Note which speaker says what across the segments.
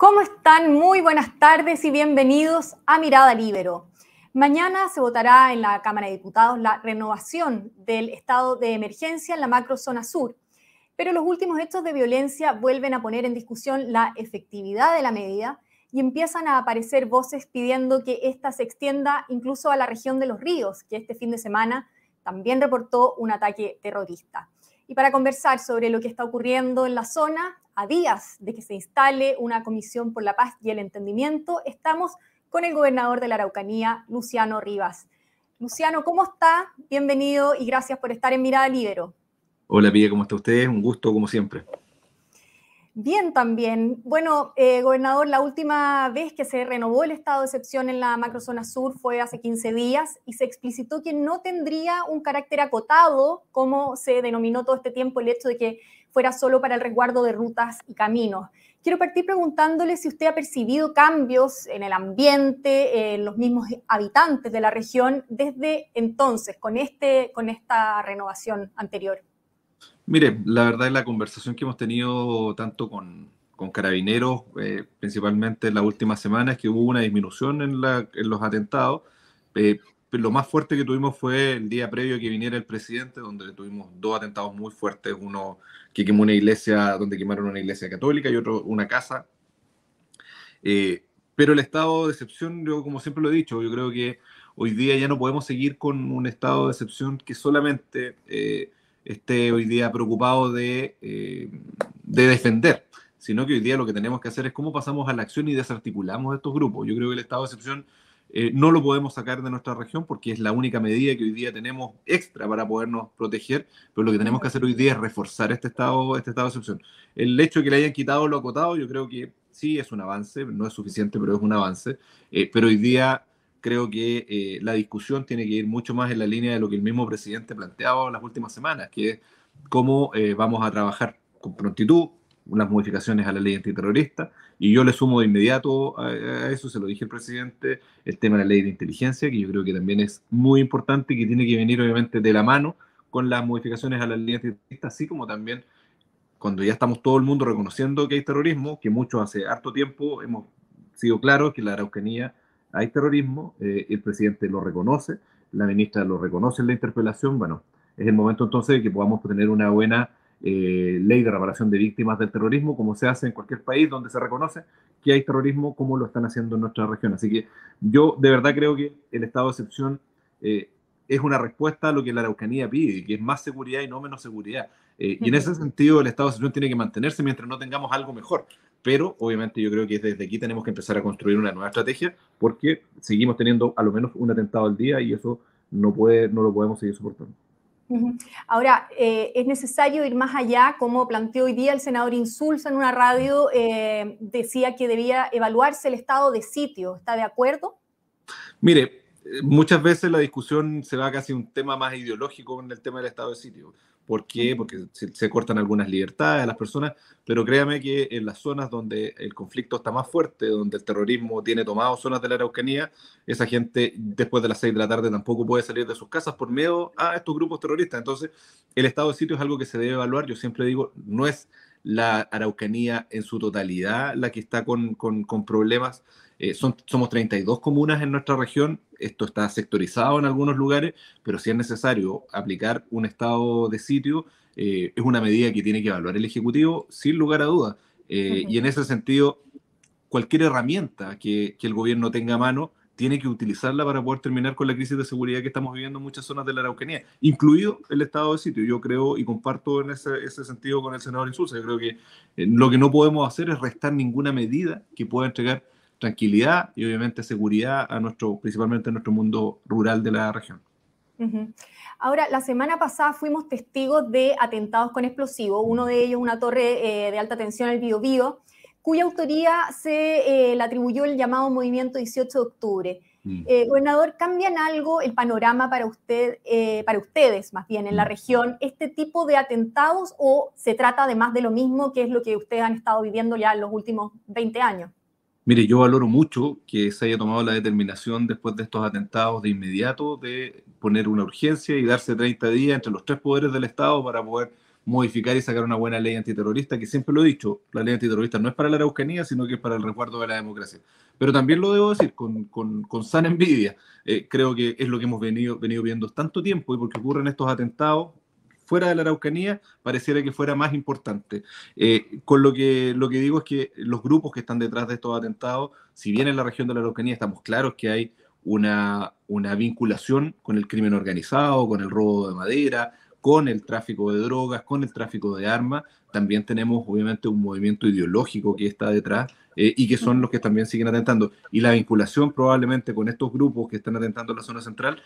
Speaker 1: ¿Cómo están? Muy buenas tardes y bienvenidos a Mirada Libero. Mañana se votará en la Cámara de Diputados la renovación del estado de emergencia en la macrozona sur, pero los últimos hechos de violencia vuelven a poner en discusión la efectividad de la medida y empiezan a aparecer voces pidiendo que ésta se extienda incluso a la región de los ríos, que este fin de semana también reportó un ataque terrorista. Y para conversar sobre lo que está ocurriendo en la zona, a días de que se instale una comisión por la paz y el entendimiento, estamos con el gobernador de la Araucanía, Luciano Rivas. Luciano, ¿cómo está? Bienvenido y gracias por estar en Mirada Libero.
Speaker 2: Hola, Pilla, ¿cómo está usted? Un gusto, como siempre.
Speaker 1: Bien, también. Bueno, eh, gobernador, la última vez que se renovó el estado de excepción en la macrozona sur fue hace 15 días y se explicitó que no tendría un carácter acotado, como se denominó todo este tiempo el hecho de que fuera solo para el resguardo de rutas y caminos. Quiero partir preguntándole si usted ha percibido cambios en el ambiente, en los mismos habitantes de la región desde entonces, con, este, con esta renovación anterior.
Speaker 2: Mire, la verdad es la conversación que hemos tenido tanto con, con carabineros, eh, principalmente en la última semana, es que hubo una disminución en, la, los atentados. Eh, lo más fuerte que tuvimos fue el día previo a que viniera el presidente, donde tuvimos dos atentados muy fuertes, uno que quemó una iglesia, donde quemaron una iglesia católica y otro una casa. Eh, pero el estado de excepción, yo como siempre lo he dicho, yo creo que hoy día ya no podemos seguir con un estado de excepción que solamente esté hoy día preocupado de, eh, de defender, sino que hoy día lo que tenemos que hacer es cómo pasamos a la acción y desarticulamos estos grupos. Yo creo que el estado de excepción eh, no lo podemos sacar de nuestra región porque es la única medida que hoy día tenemos extra para podernos proteger, pero lo que tenemos que hacer hoy día es reforzar este estado, este estado de excepción. El hecho de que le hayan quitado lo acotado, yo creo que sí es un avance, no es suficiente, pero es un avance. Eh, pero hoy día creo que eh, la discusión tiene que ir mucho más en la línea de lo que el mismo presidente planteaba las últimas semanas, que es cómo vamos a trabajar con prontitud, unas modificaciones a la ley antiterrorista, y yo le sumo de inmediato a, eso, se lo dije al presidente, el tema de la ley de inteligencia, que yo creo que también es muy importante y que tiene que venir obviamente de la mano con las modificaciones a la ley antiterrorista, así como también cuando ya estamos todo el mundo reconociendo que hay terrorismo, que muchos hace harto tiempo hemos sido claros que la Araucanía hay terrorismo, eh, el presidente lo reconoce, la ministra lo reconoce en la interpelación, bueno, es el momento entonces de que podamos tener una buena eh, ley de reparación de víctimas del terrorismo, como se hace en cualquier país donde se reconoce que hay terrorismo, como lo están haciendo en nuestra región. Así que yo de verdad creo que el estado de excepción eh, es una respuesta a lo que la Araucanía pide, que es más seguridad y no menos seguridad. Eh, y en ese sentido el estado de excepción tiene que mantenerse mientras no tengamos algo mejor. Pero obviamente yo creo que desde aquí tenemos que empezar a construir una nueva estrategia porque seguimos teniendo a lo menos un atentado al día y eso no, puede, no lo podemos seguir soportando.
Speaker 1: Ahora, eh, es necesario ir más allá, como planteó hoy día el senador Insulza en una radio, eh, decía que debía evaluarse el estado de sitio. ¿Está de acuerdo?
Speaker 2: Mire, muchas veces la discusión se va casi a un tema más ideológico con el tema del estado de sitio. ¿Por qué? Porque se, cortan algunas libertades a las personas, pero créame que en las zonas donde el conflicto está más fuerte, donde el terrorismo tiene tomado zonas de la Araucanía, esa gente después de las seis de la tarde tampoco puede salir de sus casas por miedo a estos grupos terroristas. Entonces, el estado de sitio es algo que se debe evaluar. Yo siempre digo, no es la Araucanía en su totalidad la que está con, con, con problemas eh, son, somos 32 comunas en nuestra región, esto está sectorizado en algunos lugares, pero si es necesario aplicar un estado de sitio, eh, es una medida que tiene que evaluar el Ejecutivo sin lugar a dudas. Eh, y en ese sentido, cualquier herramienta que, que, el gobierno tenga a mano, tiene que utilizarla para poder terminar con la crisis de seguridad que estamos viviendo en muchas zonas de la Araucanía, incluido el estado de sitio. Yo creo y comparto en ese, ese sentido con el senador Insulza. Yo creo que lo que no podemos hacer es restar ninguna medida que pueda entregar tranquilidad y obviamente seguridad a nuestro, principalmente a nuestro mundo rural de la región.
Speaker 1: Ahora, la semana pasada fuimos testigos de atentados con explosivos, uno de ellos una torre eh, de alta tensión en el Biobío, cuya autoría se eh, le atribuyó el llamado Movimiento 18 de Octubre. Mm. Eh, gobernador, ¿cambian algo el panorama para, usted, para ustedes, más bien, en la mm. región, este tipo de atentados o se trata de más de lo mismo que es lo que ustedes han estado viviendo ya en los últimos 20 años?
Speaker 2: Mire, yo valoro mucho que se haya tomado la determinación después de estos atentados de inmediato de poner una urgencia y darse 30 días entre los tres poderes del Estado para poder modificar y sacar una buena ley antiterrorista, que siempre lo he dicho, la ley antiterrorista no es para la Araucanía, sino que es para el resguardo de la democracia. Pero también lo debo decir con, con, con sana envidia, eh, creo que es lo que hemos venido, venido viendo tanto tiempo y porque ocurren estos atentados fuera de la Araucanía, pareciera que fuera más importante. Eh, con lo que, lo que digo es que los grupos que están detrás de estos atentados, si bien en la región de la Araucanía estamos claros que hay una, una vinculación con el crimen organizado, con el robo de madera, con el tráfico de drogas, con el tráfico de armas, también tenemos obviamente un movimiento ideológico que está detrás eh, y que son los que también siguen atentando. Y la vinculación probablemente con estos grupos que están atentando en la zona central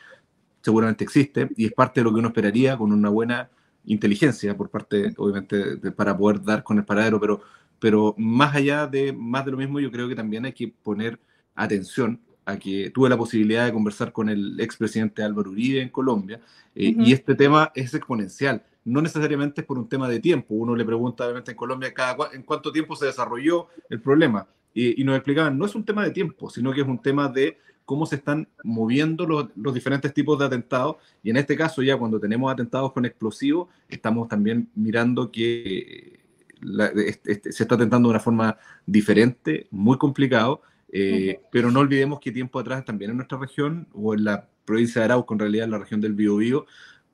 Speaker 2: seguramente existe y es parte de lo que uno esperaría con una buena inteligencia por parte, obviamente, para poder dar con el paradero, pero, pero más allá de más de lo mismo, yo creo que también hay que poner atención a que tuve la posibilidad de conversar con el expresidente Álvaro Uribe en Colombia, eh, y este tema es exponencial. No necesariamente es por un tema de tiempo. Uno le pregunta, obviamente, en Colombia, cada, en cuánto tiempo se desarrolló el problema. Y, y, nos explicaban, no es un tema de tiempo, sino que es un tema de cómo se están moviendo los, los, diferentes tipos de atentados. Y en este caso, ya cuando tenemos atentados con explosivos, estamos también mirando que la, este, este, se está atentando de una forma diferente, muy complicado eh, pero no olvidemos que tiempo atrás también en nuestra región, o en la provincia de Arauco, en realidad en la región del Biobío,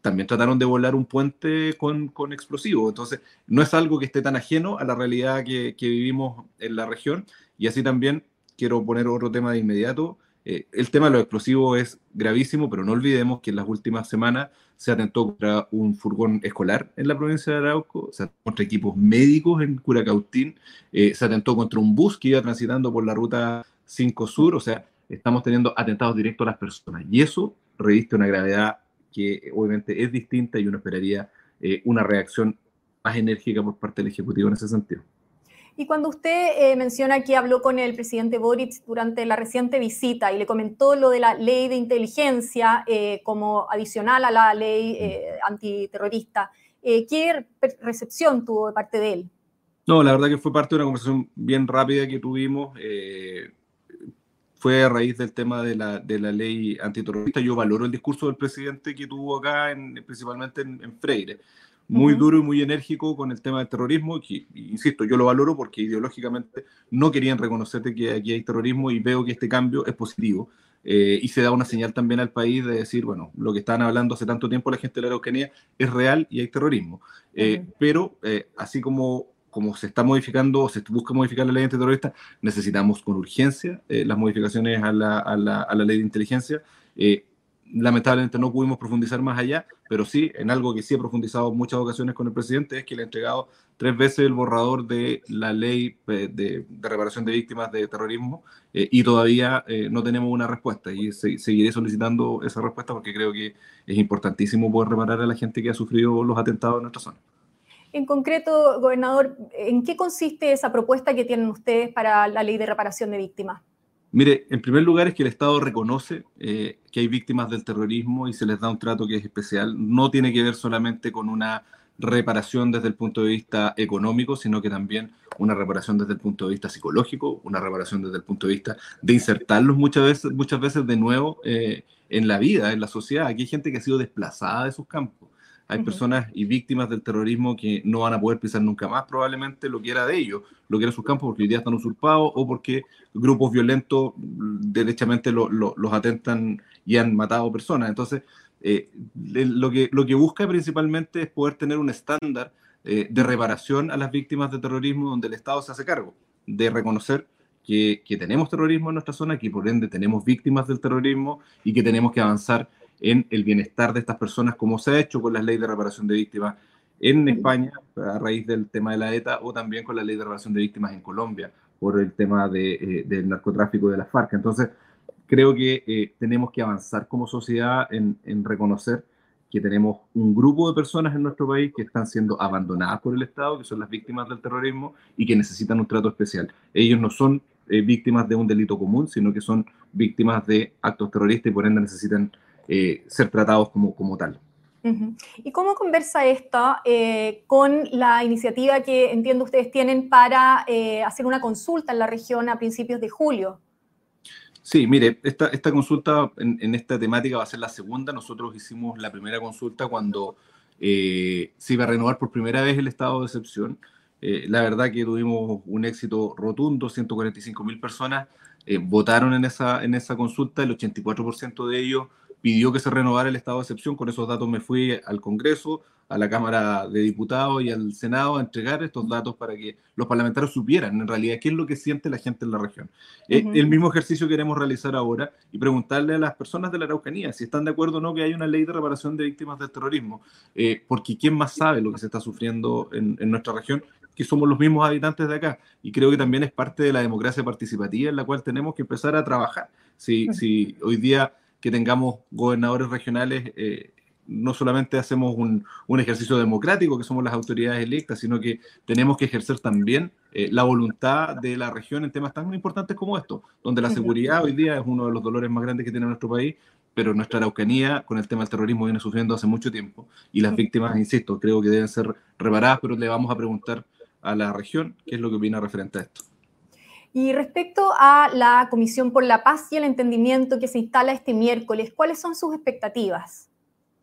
Speaker 2: también trataron de volar un puente con, con explosivos. Entonces, no es algo que esté tan ajeno a la realidad que, que vivimos en la región. Y así también quiero poner otro tema de inmediato. Eh, el tema de los explosivos es gravísimo, pero no olvidemos que en las últimas semanas se atentó contra un furgón escolar en la provincia de Arauco, se atentó contra equipos médicos en Curacautín, eh, se atentó contra un bus que iba transitando por la ruta 5 Sur, o sea, estamos teniendo atentados directos a las personas. Y eso reviste una gravedad que obviamente es distinta y uno esperaría eh, una reacción más enérgica por parte del Ejecutivo en ese sentido.
Speaker 1: Y cuando usted eh, menciona que habló con el presidente Boric durante la reciente visita y le comentó lo de la ley de inteligencia eh, como adicional a la ley eh, antiterrorista, eh, ¿qué recepción tuvo de parte de él?
Speaker 2: No, la verdad que fue parte de una conversación bien rápida que tuvimos. Fue a raíz del tema de la, de la, ley antiterrorista. Yo valoro el discurso del presidente que tuvo acá, en, principalmente en, en Freire muy duro y muy enérgico con el tema del terrorismo, que, insisto, yo lo valoro porque ideológicamente no querían reconocer que aquí hay terrorismo y veo que este cambio es positivo. Eh, y se da una señal también al país de decir, bueno, lo que estaban hablando hace tanto tiempo la gente de la Araucanía es real y hay terrorismo. Eh, Pero eh, así como, como se está modificando o se busca modificar la ley antiterrorista, necesitamos con urgencia eh, las modificaciones a la, a, la, a la, ley de inteligencia lamentablemente no pudimos profundizar más allá, pero sí, en algo que sí he profundizado muchas ocasiones con el presidente, es que le he entregado tres veces el borrador de la ley eh, de, reparación de víctimas de terrorismo eh, y todavía eh, no tenemos una respuesta y se, seguiré solicitando esa respuesta porque creo que es importantísimo poder reparar a la gente que ha sufrido los atentados en nuestra zona.
Speaker 1: En concreto, gobernador, ¿en qué consiste esa propuesta que tienen ustedes para la ley de reparación de víctimas?
Speaker 2: Mire, en primer lugar es que el Estado reconoce eh, que hay víctimas del terrorismo y se les da un trato que es especial. No tiene que ver solamente con una reparación desde el punto de vista económico, sino que también una reparación desde el punto de vista psicológico, una reparación desde el punto de vista de insertarlos muchas veces, muchas veces de nuevo eh, en la vida, en la sociedad. Aquí hay gente que ha sido desplazada de sus campos hay personas y víctimas del terrorismo que no van a poder pisar nunca más probablemente lo que era de ellos, lo que era sus campos porque hoy día están usurpados o porque grupos violentos mm, derechamente lo, lo, los atentan y han matado personas. Entonces, eh, lo, que, lo que busca principalmente es poder tener un estándar eh, de reparación a las víctimas de terrorismo donde el Estado se hace cargo de reconocer que, que tenemos terrorismo en nuestra zona, que por ende tenemos víctimas del terrorismo y que tenemos que avanzar en el bienestar de estas personas, como se ha hecho con la ley de reparación de víctimas en España a raíz del tema de la ETA o también con la ley de reparación de víctimas en Colombia por el tema de, eh, del narcotráfico de las FARC. Entonces, creo que eh, tenemos que avanzar como sociedad en, en, reconocer que tenemos un grupo de personas en nuestro país que están siendo abandonadas por el Estado, que son las víctimas del terrorismo y que necesitan un trato especial. Ellos no son eh, víctimas de un delito común, sino que son víctimas de actos terroristas y por ende necesitan eh, ser tratados como, como tal.
Speaker 1: Uh -huh. ¿Y cómo conversa esto eh, con la iniciativa que entiendo ustedes tienen para eh, hacer una consulta en la región a principios de julio?
Speaker 2: Sí, mire, esta, esta consulta en, en, esta temática va a ser la segunda. Nosotros hicimos la primera consulta cuando se iba a renovar por primera vez el estado de excepción. la verdad que tuvimos un éxito rotundo, 145 mil personas votaron en esa, en esa consulta, el 84% de ellos pidió que se renovara el estado de excepción. Con esos datos me fui al Congreso, a la Cámara de Diputados y al Senado a entregar estos datos para que los parlamentarios supieran en realidad qué es lo que siente la gente en la región. Eh, el mismo ejercicio queremos realizar ahora y preguntarle a las personas de la Araucanía si están de acuerdo o no que hay una ley de reparación de víctimas del terrorismo, eh, porque ¿quién más sabe lo que se está sufriendo en, en nuestra región? que somos los mismos habitantes de acá. Y creo que también es parte de la democracia participativa en la cual tenemos que empezar a trabajar. Si, si hoy día que tengamos gobernadores regionales, eh, no solamente hacemos un, un, ejercicio democrático, que somos las autoridades electas, sino que tenemos que ejercer también eh, la voluntad de la región en temas tan importantes como estos, donde la seguridad hoy día es uno de los dolores más grandes que tiene nuestro país, pero nuestra Araucanía con el tema del terrorismo viene sufriendo hace mucho tiempo y las víctimas, insisto, creo que deben ser reparadas, pero le vamos a preguntar a la región qué es lo que opina referente a esto.
Speaker 1: Y respecto a la Comisión por la Paz y el Entendimiento que se instala este miércoles, ¿cuáles son sus expectativas?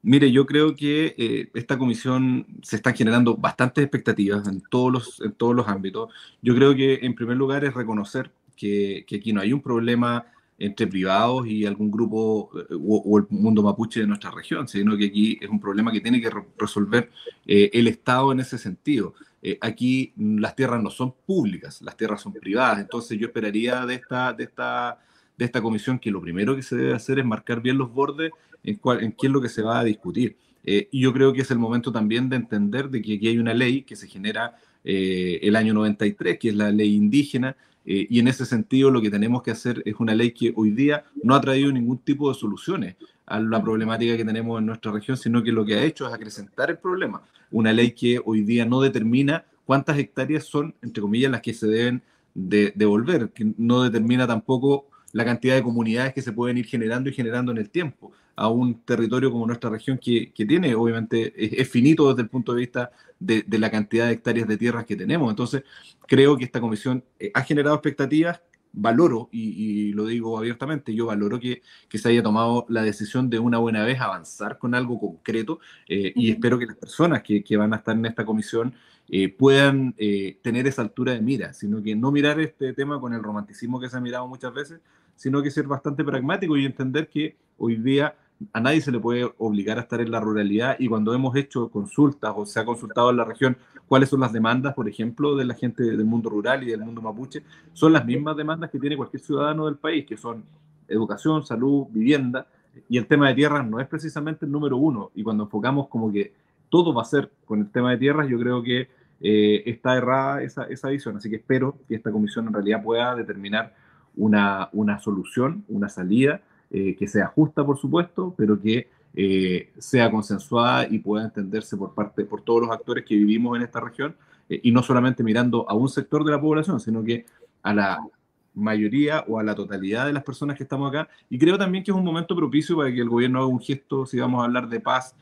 Speaker 2: Mire, yo creo que eh, esta comisión se están generando bastantes expectativas en todos, los, en todos los ámbitos. Yo creo que en primer lugar es reconocer que, que aquí no hay un problema entre privados y algún grupo eh, o, el mundo mapuche de nuestra región, sino que aquí es un problema que tiene que resolver eh, el Estado en ese sentido. Eh, aquí las tierras no son públicas, las tierras son privadas, entonces yo esperaría de esta, de esta, de esta comisión que lo primero que se debe hacer es marcar bien los bordes en, en qué es lo que se va a discutir. y yo creo que es el momento también de entender de que aquí hay una ley que se genera el año 93, que es la ley indígena, eh, y en ese sentido lo que tenemos que hacer es una ley que hoy día no ha traído ningún tipo de soluciones a la problemática que tenemos en nuestra región, sino que lo que ha hecho es acrecentar el problema. Una ley que hoy día no determina cuántas hectáreas son, entre comillas, las que se deben devolver, que no determina tampoco la cantidad de comunidades que se pueden ir generando y generando en el tiempo a un territorio como nuestra región que, que tiene, obviamente, es, finito desde el punto de vista de, de, la cantidad de hectáreas de tierras que tenemos. Entonces, creo que esta comisión eh, ha generado expectativas, valoro, y, lo digo abiertamente, yo valoro que, que, se haya tomado la decisión de una buena vez avanzar con algo concreto eh, y espero que las personas que, que, van a estar en esta comisión eh, puedan tener esa altura de mira, sino que no mirar este tema con el romanticismo que se ha mirado muchas veces, sino que ser bastante pragmático y entender que hoy día a nadie se le puede obligar a estar en la ruralidad y cuando hemos hecho consultas o se ha consultado en la región cuáles son las demandas, por ejemplo, de la gente del mundo rural y del mundo mapuche, son las mismas demandas que tiene cualquier ciudadano del país, que son educación, salud, vivienda, y el tema de tierras no es precisamente el número uno, y cuando enfocamos como que todo va a ser con el tema de tierras, yo creo que eh, está errada esa, esa visión, así que espero que esta comisión en realidad pueda determinar una, una solución, una salida, eh, que sea justa, por supuesto, pero que eh, sea consensuada y pueda entenderse por parte por todos los actores que vivimos en esta región eh, y no solamente mirando a un sector de la población, sino que a la mayoría o a la totalidad de las personas que estamos acá. Y creo también que es un momento propicio para que el gobierno haga un gesto, si vamos a hablar de paz,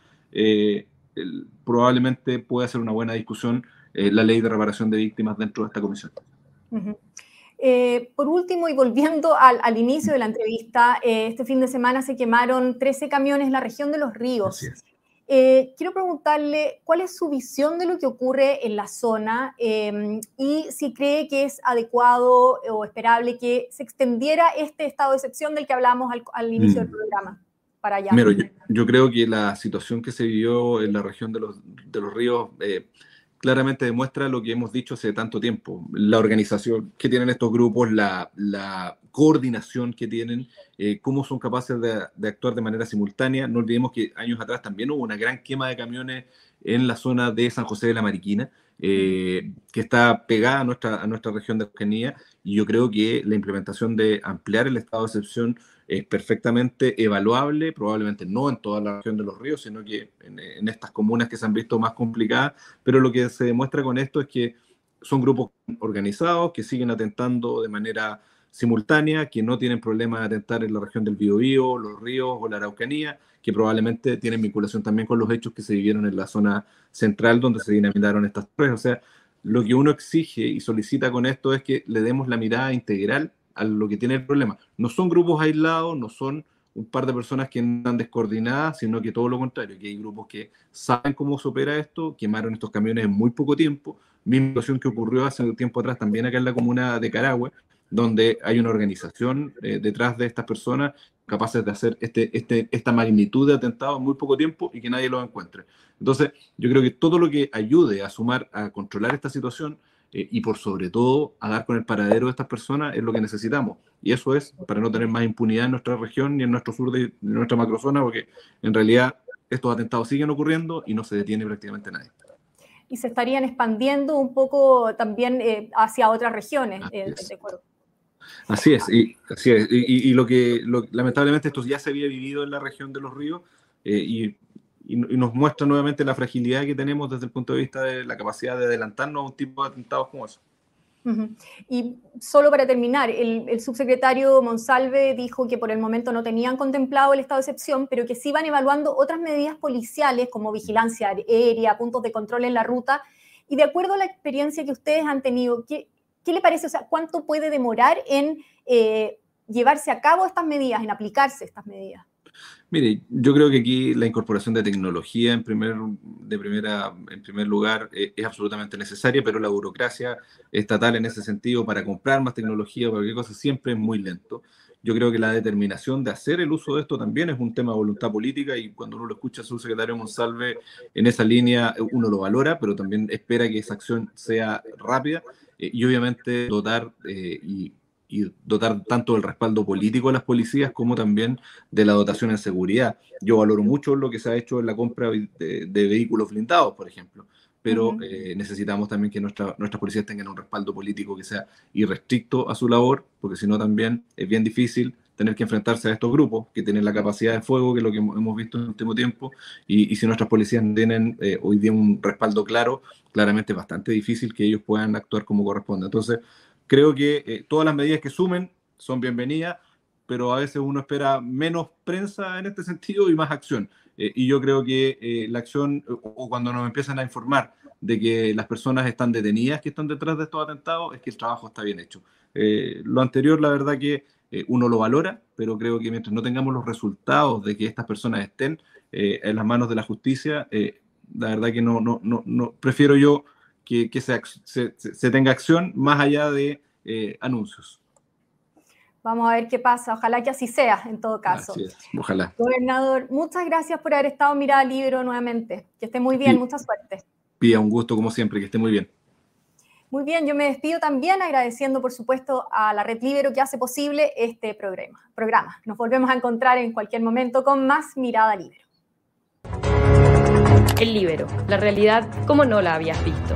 Speaker 2: probablemente pueda ser una buena discusión la ley de reparación de víctimas dentro de esta comisión.
Speaker 1: Eh, por último, y volviendo al, inicio de la entrevista, eh, este fin de semana se quemaron 13 camiones en la región de Los Ríos. Eh, quiero preguntarle cuál es su visión de lo que ocurre en la zona em, y si cree que es adecuado o esperable que se extendiera este estado de excepción del que hablamos al, inicio del mm. programa. Para allá.
Speaker 2: yo, creo que la situación que se vivió en la región de los, de los ríos claramente demuestra lo que hemos dicho hace tanto tiempo, la organización que tienen estos grupos, la, coordinación que tienen, eh, cómo son capaces de, actuar de manera simultánea. No olvidemos que años atrás también hubo una gran quema de camiones en la zona de San José de la Mariquina, eh, que está pegada a nuestra, a nuestra región de Argenía, y yo creo que la implementación de ampliar el estado de excepción es perfectamente evaluable, probablemente no en toda la región de los ríos, sino que en, estas comunas que se han visto más complicadas, pero lo que se demuestra con esto es que son grupos organizados que siguen atentando de manera simultánea, que no tienen problema de atentar en la región del Biobío, los ríos o la Araucanía, que probablemente tienen vinculación también con los hechos que se vivieron en la zona central donde se dinamitaron estas torres. O sea, lo que uno exige y solicita con esto es que le demos la mirada integral a lo que tiene el problema. No son grupos aislados, no son un par de personas que andan descoordinadas, sino que todo lo contrario, que hay grupos que saben cómo se opera esto, quemaron estos camiones en muy poco tiempo, misma situación que ocurrió hace un tiempo atrás también acá en la comuna de Carahue, donde hay una organización eh, detrás de estas personas capaces de hacer este, este, esta magnitud de atentados en muy poco tiempo y que nadie los encuentre. Entonces, yo creo que todo lo que ayude a sumar, a controlar esta situación eh, y por sobre todo a dar con el paradero de estas personas es lo que necesitamos. Y eso es para no tener más impunidad en nuestra región ni en nuestro sur de, de nuestra macrozona, porque en realidad estos atentados siguen ocurriendo y no se detiene prácticamente nadie
Speaker 1: y se estarían expandiendo un poco también eh, hacia otras regiones. Eh.
Speaker 2: Así es, y, lo que lamentablemente esto ya se había vivido en la región de los ríos eh, y, nos muestra nuevamente la fragilidad que tenemos desde el punto de vista de la capacidad de adelantarnos a un tipo de atentados como eso.
Speaker 1: Y solo para terminar, el, subsecretario Monsalve dijo que por el momento no tenían contemplado el estado de excepción, pero que sí iban evaluando otras medidas policiales como vigilancia aérea, puntos de control en la ruta. Y de acuerdo a la experiencia que ustedes han tenido, ¿qué, qué le parece? O sea, ¿cuánto puede demorar en eh, llevarse a cabo estas medidas, en aplicarse estas medidas?
Speaker 2: Mire, yo creo que aquí la incorporación de tecnología en primer, lugar eh, es absolutamente necesaria, pero la burocracia estatal en ese sentido para comprar más tecnología o cualquier cosa siempre es muy lento. Yo creo que la determinación de hacer el uso de esto también es un tema de voluntad política y cuando uno lo escucha a su secretario Monsalve en esa línea, uno lo valora, pero también espera que esa acción sea rápida eh, y obviamente dotar eh, y y dotar tanto del respaldo político a las policías como también de la dotación en seguridad. Yo valoro mucho lo que se ha hecho en la compra de, de vehículos blindados, por ejemplo, pero uh -huh. eh, necesitamos también que nuestra, nuestras policías tengan un respaldo político que sea irrestricto a su labor, porque si no también es bien difícil tener que enfrentarse a estos grupos que tienen la capacidad de fuego, que es lo que hemos visto en el último tiempo, y, y si nuestras policías tienen eh, hoy día un respaldo claro, claramente es bastante difícil que ellos puedan actuar como corresponde. Entonces, creo que eh, todas las medidas que sumen son bienvenidas, pero a veces uno espera menos prensa en este sentido y más acción. Eh, y yo creo que eh, la acción, o, cuando nos empiezan a informar de que las personas están detenidas que están detrás de estos atentados, es que el trabajo está bien hecho. Eh, lo anterior, la verdad que uno lo valora, pero creo que mientras no tengamos los resultados de que estas personas estén en las manos de la justicia, la verdad que no, no, no, no prefiero yo que, que se, se, se, tenga acción más allá de anuncios.
Speaker 1: Vamos a ver qué pasa. Ojalá que así sea, en todo caso.
Speaker 2: Así es. Ojalá.
Speaker 1: Gobernador, muchas gracias por haber estado en Mirada Libro nuevamente. Que esté muy bien, sí. mucha suerte.
Speaker 2: Pía, un gusto como siempre, que esté muy bien.
Speaker 1: Muy bien, yo me despido también agradeciendo, por supuesto, a la Red Libero que hace posible este programa. programa. Nos volvemos a encontrar en cualquier momento con más Mirada Libero.
Speaker 3: El Libero, la realidad como no la habías visto.